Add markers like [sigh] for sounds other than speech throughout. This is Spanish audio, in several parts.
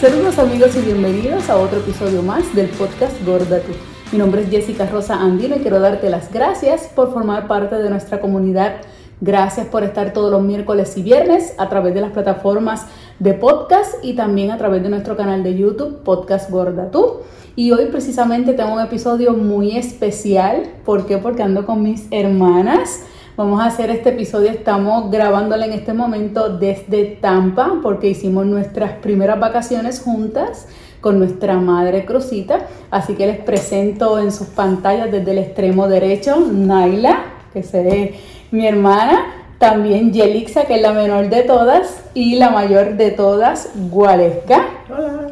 Saludos amigos y bienvenidos a otro episodio más del podcast Gorda Tú. Mi nombre es Jessica Rosa Andino y quiero darte las gracias por formar parte de nuestra comunidad. Gracias por estar todos los miércoles y viernes a través de las plataformas de podcast y también a través de nuestro canal de YouTube Podcast Gorda Tú. Y hoy precisamente tengo un episodio muy especial. ¿Por qué? Porque ando con mis hermanas. Vamos a hacer este episodio, estamos grabándolo en este momento desde Tampa porque hicimos nuestras primeras vacaciones juntas con nuestra madre Cruzita. Así que les presento en sus pantallas desde el extremo derecho Naila, que es mi hermana, también Yelixa, que es la menor de todas, y la mayor de todas, Gualesca. Hola.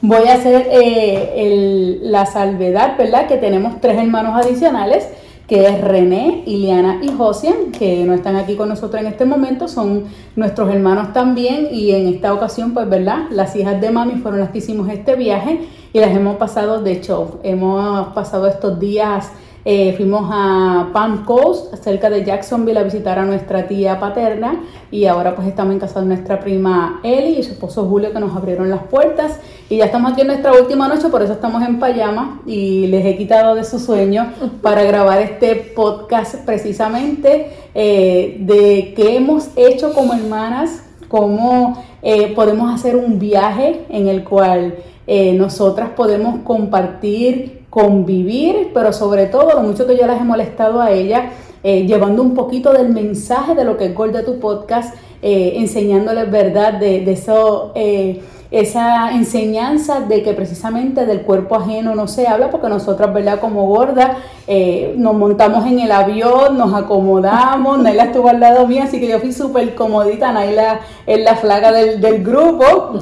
Voy a hacer eh, la salvedad, ¿verdad? Que tenemos tres hermanos adicionales que es René, Iliana y Josian, que no están aquí con nosotros en este momento, son nuestros hermanos también y en esta ocasión, pues, ¿verdad? Las hijas de mami fueron las que hicimos este viaje y las hemos pasado de show. Hemos pasado estos días eh, fuimos a Palm Coast, cerca de Jacksonville, a visitar a nuestra tía paterna. Y ahora pues estamos en casa de nuestra prima Eli y su esposo Julio que nos abrieron las puertas. Y ya estamos aquí en nuestra última noche, por eso estamos en payama y les he quitado de su sueño [laughs] para grabar este podcast precisamente eh, de qué hemos hecho como hermanas, cómo eh, podemos hacer un viaje en el cual nosotras podemos compartir convivir, pero sobre todo lo mucho que yo las he molestado a ella, eh, llevando un poquito del mensaje de lo que es Gorda tu podcast, eh, enseñándoles verdad de, eso, eh, esa enseñanza de que precisamente del cuerpo ajeno no se habla, porque nosotras, verdad, como gorda, nos montamos en el avión, nos acomodamos, Naila estuvo al lado mío, así que yo fui súper comodita, Naila es la flaga del, del grupo.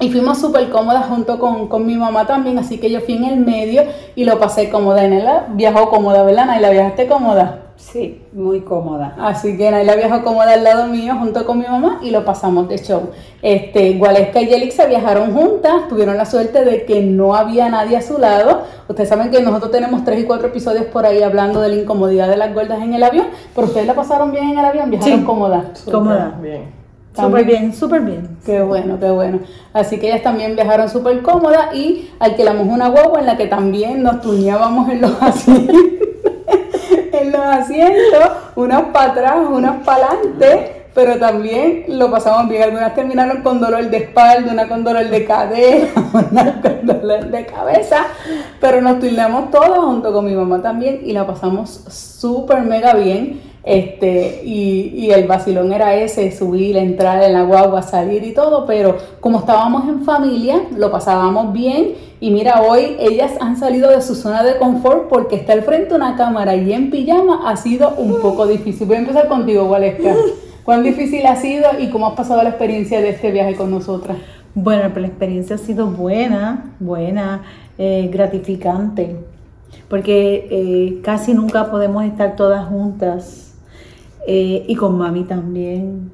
Y fuimos súper cómodas junto con, mi mamá también, así que yo fui en el medio y lo pasé cómoda. Naila viajó cómoda, ¿verdad? Naila, ¿viajaste cómoda? Sí, muy cómoda. Así que Naila viajó cómoda al lado mío junto con mi mamá y lo pasamos de show. Este, Gualesca y Yelixa viajaron juntas, tuvieron la suerte de que no había nadie a su lado. Ustedes saben que nosotros tenemos tres y cuatro episodios por ahí hablando de la incomodidad de las gordas en el avión, pero ustedes la pasaron bien en el avión, viajaron sí, cómoda. Cómoda. Bien. Súper bien, súper bien. Qué bueno, qué bueno. Así que ellas también viajaron súper cómodas y alquilamos una guagua en la que también nos tuñábamos en los [laughs] asientos, en los asientos, unos para atrás, unos para adelante, pero también lo pasamos bien. Algunas terminaron con dolor de espalda, una con dolor de cadera, [laughs] una con dolor de cabeza, pero nos tuñamos todos junto con mi mamá también y la pasamos súper mega bien. Este, y, y, el vacilón era ese, subir, entrar en la guagua, salir y todo, pero como estábamos en familia, lo pasábamos bien y mira, hoy ellas han salido de su zona de confort porque está al frente una cámara y en pijama ha sido un poco difícil. Voy a empezar contigo, Waleska. ¿Cuán difícil ha sido y cómo has pasado la experiencia de este viaje con nosotras? Bueno, pues la experiencia ha sido buena, buena, eh, gratificante, porque eh, casi nunca podemos estar todas juntas eh, y con mami también.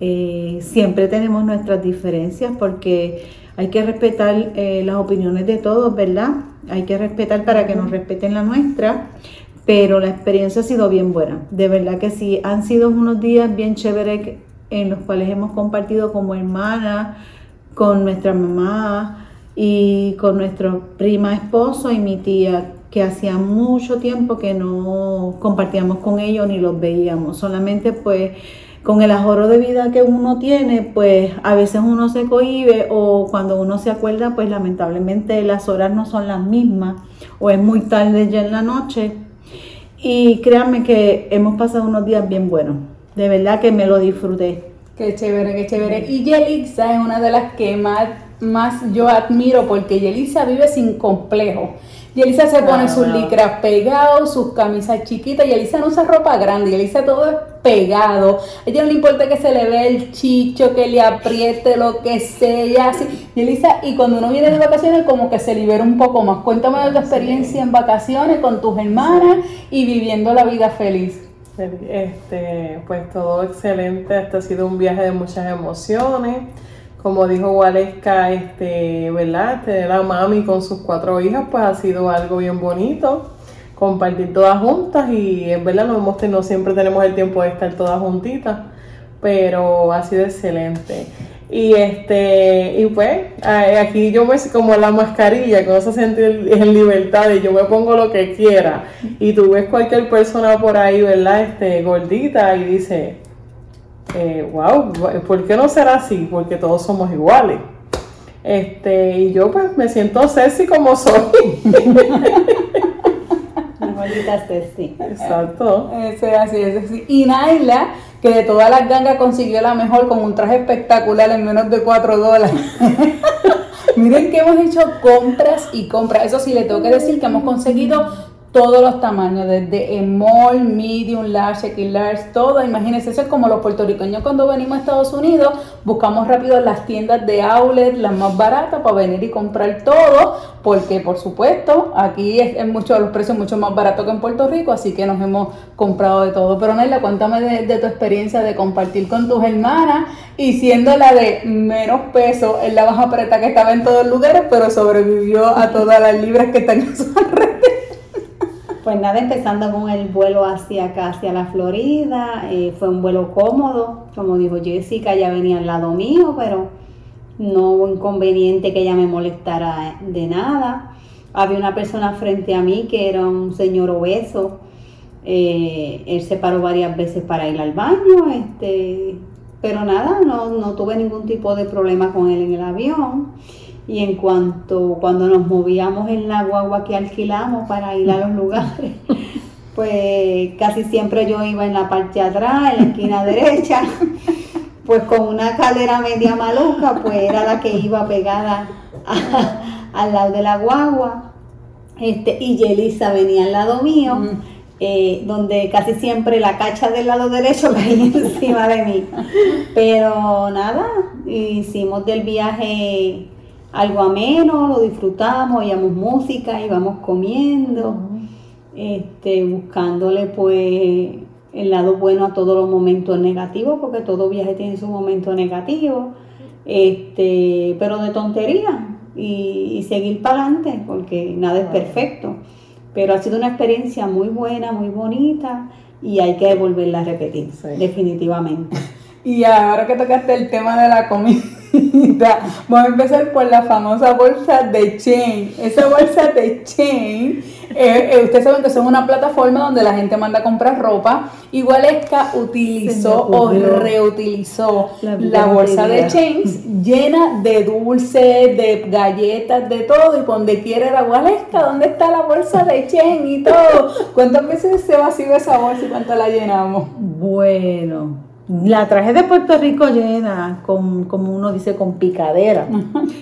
Eh, siempre tenemos nuestras diferencias porque hay que respetar eh, las opiniones de todos, ¿verdad? Hay que respetar para que nos respeten la nuestra, pero la experiencia ha sido bien buena. De verdad que sí, han sido unos días bien chéveres en los cuales hemos compartido como hermana, con nuestra mamá y con nuestro prima esposo y mi tía que hacía mucho tiempo que no compartíamos con ellos ni los veíamos. Solamente pues con el ahorro de vida que uno tiene, pues a veces uno se cohibe o cuando uno se acuerda, pues lamentablemente las horas no son las mismas o es muy tarde ya en la noche. Y créanme que hemos pasado unos días bien buenos. De verdad que me lo disfruté. Qué chévere, qué chévere. Y Yelixa es una de las que más, más yo admiro porque Yelixa vive sin complejo. Y Elisa se pone sus licras pegados, sus camisas chiquitas, y Elisa no usa ropa grande, y Elisa todo es pegado. A ella no le importa que se le vea el chicho, que le apriete, lo que sea, así. Y Elisa, y cuando uno viene de vacaciones, como que se libera un poco más. Cuéntame de tu experiencia en vacaciones con tus hermanas y viviendo la vida feliz. Este, pues todo excelente, este ha sido un viaje de muchas emociones como dijo Waleska, este, ¿verdad? Tener a mami con sus cuatro hijas, pues ha sido algo bien bonito. Compartir todas juntas y es verdad, no, hemos tenido, siempre tenemos el tiempo de estar todas juntitas, pero ha sido excelente. Y este, y pues, aquí yo me como la mascarilla, que no se siente en libertad y yo me pongo lo que quiera. Y tú ves cualquier persona por ahí, ¿verdad? Este, gordita y dice, eh, wow, ¿por qué no será así? Porque todos somos iguales. Este, y yo pues me siento sexy como soy. [laughs] Gordita sexy. Exacto. Ese, así es así. Y Naila que de todas las gangas consiguió la mejor con un traje espectacular en menos de 4 dólares. [laughs] Miren que hemos hecho compras y compras. Eso sí, le tengo que decir que hemos conseguido todos los tamaños, desde small, medium, large, XL large, todo. Imagínense, eso es como los puertorriqueños cuando venimos a Estados Unidos, buscamos rápido las tiendas de outlet, las más baratas, para venir y comprar todo, porque por supuesto, aquí es, mucho, los precios mucho más baratos que en Puerto Rico, así que nos hemos comprado de todo. Pero Nayla, cuéntame de, tu experiencia de compartir con tus hermanas y siendo la de menos peso, en la baja preta que estaba en todos lugares, pero sobrevivió a todas las libras que están en su alrededor. Pues nada, empezando con el vuelo hacia acá, hacia la Florida, eh, fue un vuelo cómodo, como dijo Jessica, ya venía al lado mío, pero no hubo inconveniente que ella me molestara de nada. Había una persona frente a mí que era un señor obeso, eh, él se paró varias veces para ir al baño, este, pero nada, no, no tuve ningún tipo de problema con él en el avión. Y en cuanto cuando nos movíamos en la guagua que alquilamos para ir a los lugares, [laughs] pues casi siempre yo iba en la parte de atrás, en la esquina derecha, pues con una cadera media maluca, pues era la que iba pegada al lado de la guagua. Este, y Yelisa venía al lado mío, eh, donde casi siempre la cacha del lado derecho caía [laughs] encima de mí. Pero nada, hicimos del viaje algo ameno, lo disfrutamos, oíamos música, íbamos comiendo, este, buscándole pues el lado bueno a todos los momentos negativos, porque todo viaje tiene su momento negativo, este, pero de tontería y, seguir para adelante, porque nada es perfecto. Pero ha sido una experiencia muy buena, muy bonita y hay que volverla a repetir, definitivamente. [laughs] Y ahora que tocaste el tema de la comida, vamos a empezar por la famosa bolsa de Chain. Esa bolsa de Chain, eh, eh, ustedes saben que son una plataforma donde la gente manda a comprar ropa. Igual Esca utilizó o reutilizó la, bolsa de Chains llena de dulces, de galletas, de todo. Y donde quiera era Gualesca, ¿dónde está la bolsa de Chain y todo? ¿Cuántas veces se vació esa bolsa y cuánto la llenamos? Bueno. La traje de Puerto Rico llena, con, como uno dice, con picadera,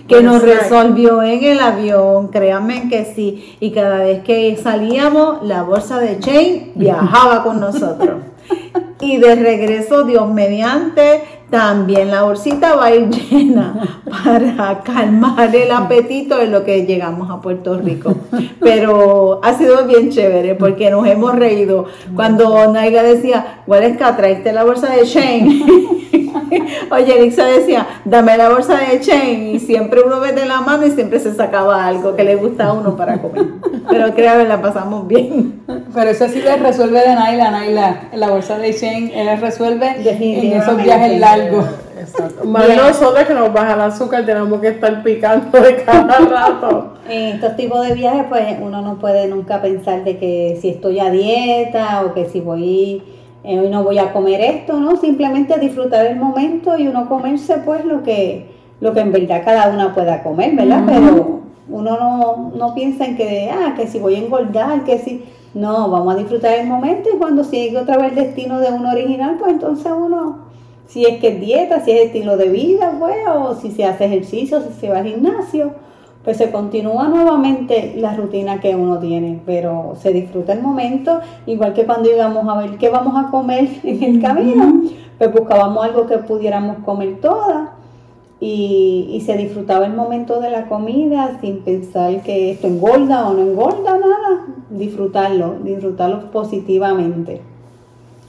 que nos resolvió en el avión, créanme que sí. Y cada vez que salíamos, la bolsa de Chain viajaba con nosotros. [laughs] Y de regreso, Dios mediante, también la bolsita va a ir llena [laughs] para calmar el apetito en lo que llegamos a Puerto Rico. Pero ha sido bien chévere porque nos hemos reído. Cuando Naiga decía, Guaresca, traiste la bolsa de Shane. [laughs] [laughs] Oye, Elisa decía, dame la bolsa de Shane. Y siempre uno mete la mano y siempre se sacaba algo que le gusta a uno para comer. Pero créanme, la pasamos bien. Pero eso sí le resuelve de Naila, Naila. La bolsa de Shane, él resuelve en esos viajes largos. Exacto. Más nosotros que nos baja el azúcar tenemos que estar picando de cada [laughs] rato. En estos tipos de viajes, pues uno no puede nunca pensar de que si estoy a dieta o que si voy eh, hoy no voy a comer esto, ¿no? Simplemente disfrutar el momento y uno comerse pues lo que, lo que en verdad cada una pueda comer, ¿verdad? Pero uno no, no piensa en que, ah, que si voy a engordar, que si... No, vamos a disfrutar el momento y cuando sigue otra vez el destino de uno original, pues entonces uno si es que es dieta, si es estilo de vida, pues, o si se hace ejercicio, si se va al gimnasio, pues se continúa nuevamente la rutina que uno tiene, pero se disfruta el momento, igual que cuando íbamos a ver qué vamos a comer [laughs] en el camino, pues buscábamos algo que pudiéramos comer todas y, y se disfrutaba el momento de la comida sin pensar que esto engorda o no engorda, nada, disfrutarlo, disfrutarlo positivamente.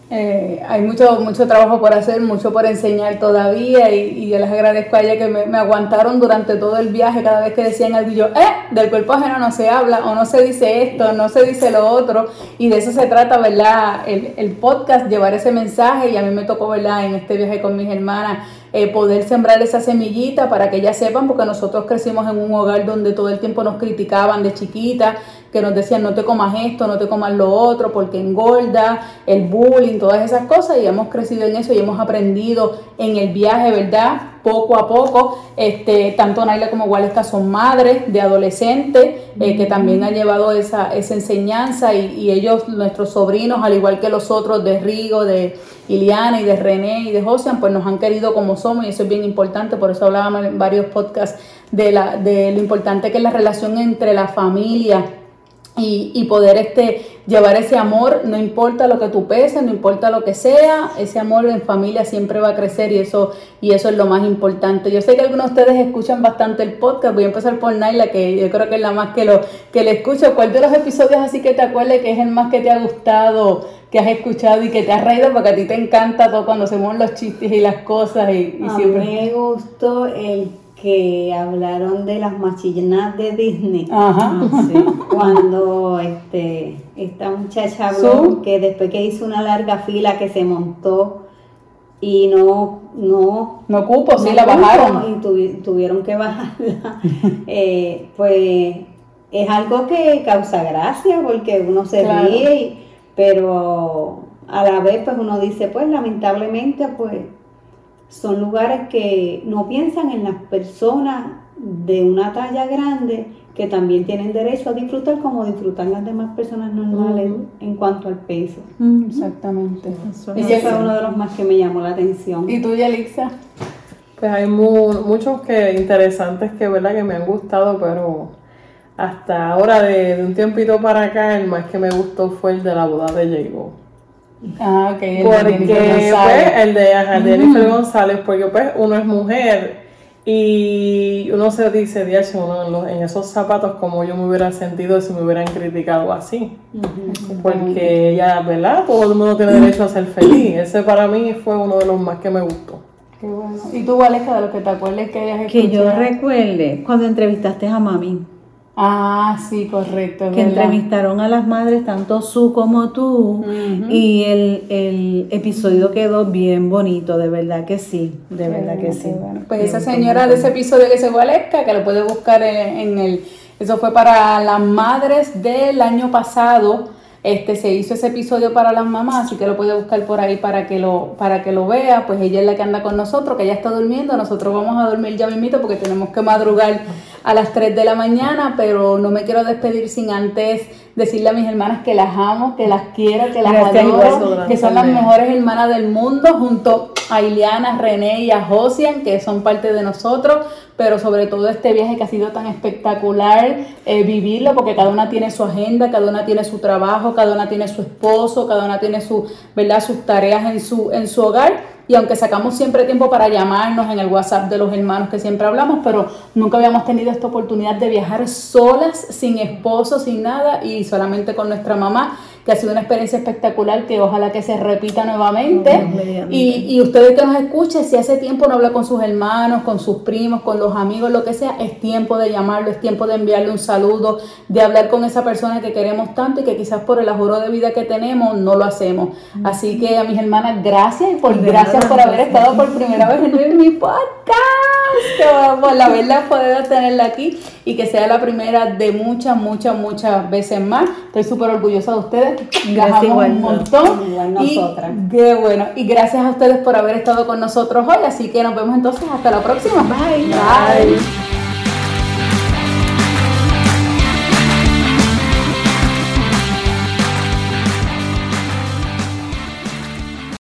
Eh, hay mucho, mucho trabajo por hacer, mucho por enseñar todavía y, y yo les agradezco a ella que me, me, aguantaron durante todo el viaje cada vez que decían algo y yo, eh, del cuerpo ajeno no se habla o no se dice esto, no se dice lo otro y de eso se trata, ¿verdad? El, el podcast, llevar ese mensaje y a mí me tocó, ¿verdad? En este viaje con mis hermanas eh, poder sembrar esa semillita para que ellas sepan, porque nosotros crecimos en un hogar donde todo el tiempo nos criticaban de chiquita, que nos decían no te comas esto, no te comas lo otro, porque engorda, el bullying, todas esas cosas, y hemos crecido en eso y hemos aprendido en el viaje, ¿verdad? Poco a poco, este, tanto Naila como Waleska son madres de adolescentes eh, que también han llevado esa, esa enseñanza y, y ellos, nuestros sobrinos, al igual que los otros de Rigo, de Iliana y de René y de Josian, pues nos han querido como somos y eso es bien importante, por eso hablábamos en varios podcasts de, la, de lo importante que es la relación entre la familia y, y, poder este, llevar ese amor, no importa lo que tú peses, no importa lo que sea, ese amor en familia siempre va a crecer y eso, y eso es lo más importante. Yo sé que algunos de ustedes escuchan bastante el podcast, voy a empezar por Naila, que yo creo que es la más que lo que le escucho. ¿Cuál de los episodios así que te acuerdes que es el más que te ha gustado, que has escuchado y que te has reído? Porque a ti te encanta todo cuando se mueven los chistes y las cosas. Y, y a siempre... me gustó el que hablaron de las machinas de Disney. Ajá. Sí, cuando este, esta muchacha habló que después que hizo una larga fila que se montó y no no no cupo, sí la cupo bajaron. y tuvi- tuvieron que bajarla [laughs] eh, pues es algo que causa gracia porque uno se Claro. ríe y- pero a la vez pues uno dice pues lamentablemente pues son lugares que no piensan en las personas de una talla grande que también tienen derecho a disfrutar como disfrutan las demás personas normales en cuanto al peso. Exactamente. Eso Ese fue uno de los más que me llamó la atención. ¿Y tú, Yalixa? Pues hay mu- muchos que interesantes que verdad que me han gustado, pero hasta ahora de, de un tiempito para acá el más que me gustó fue el de la boda de Jago. Ah, ok. el de Porque Jennifer pues, González. el de, ajá, el de Jennifer González, porque pues uno es mujer y uno se dice, "Diache, uno en, los- en esos zapatos como yo me hubiera sentido si me hubieran criticado así. Porque ella, ¿verdad? Todo el mundo tiene derecho a ser feliz. Ese para mí fue uno de los más que me gustó. Qué bueno. ¿Y tú, Aleja, de lo que te acuerdes que hayas Que yo escuchado? recuerde cuando entrevistaste a mami, Ah, sí, correcto. que verdad. entrevistaron a las madres, tanto su como tú, y el, el episodio quedó bien bonito, de verdad que sí, de Qué verdad que sí. bueno. Pues Bien, esa señora bien. de ese episodio que se fue Alexa, que lo puede buscar en, en el... Eso fue para las madres del año pasado. Este se hizo ese episodio para las mamás, así que lo puede buscar por ahí para que lo para que lo vea. Pues ella es la que anda con nosotros, que ella está durmiendo. Nosotros vamos a dormir ya mismito porque tenemos que madrugar a las 3 de la mañana, pero no me quiero despedir sin antes decirle a mis hermanas que las amo, que las quiero, que las Gracias, adoro, igual, que son las mejores hermanas del mundo, junto a Ileana, René y a Josian, que son parte de nosotros, pero sobre todo este viaje que ha sido tan espectacular, eh, vivirlo, porque cada una tiene su agenda, cada una tiene su trabajo, cada una tiene su esposo, cada una tiene su, ¿verdad? sus tareas en su, en su hogar. Y aunque sacamos siempre tiempo para llamarnos en el WhatsApp de los hermanos que siempre hablamos, pero nunca habíamos tenido esta oportunidad de viajar solas, sin esposo, sin nada y solamente con nuestra mamá, que ha sido una experiencia espectacular que ojalá que se repita nuevamente. Y, y ustedes que nos escuchen, si hace tiempo no habla con sus hermanos, con sus primos, con los amigos, lo que sea, es tiempo de llamarlo, es tiempo de enviarle un saludo, de hablar con esa persona que queremos tanto y que quizás por el ajoro de vida que tenemos no lo hacemos. Así que a mis hermanas, gracias y por gracias por haber estado por primera vez en mi podcast. Que por la verdad poder tenerla aquí y que sea la primera de muchas, muchas, muchas veces más. Estoy súper orgullosa de ustedes. Igual. un montón. Y. Qué bueno. Y gracias a ustedes por haber estado con nosotros hoy. Así que nos vemos entonces hasta la próxima. Bye. Bye.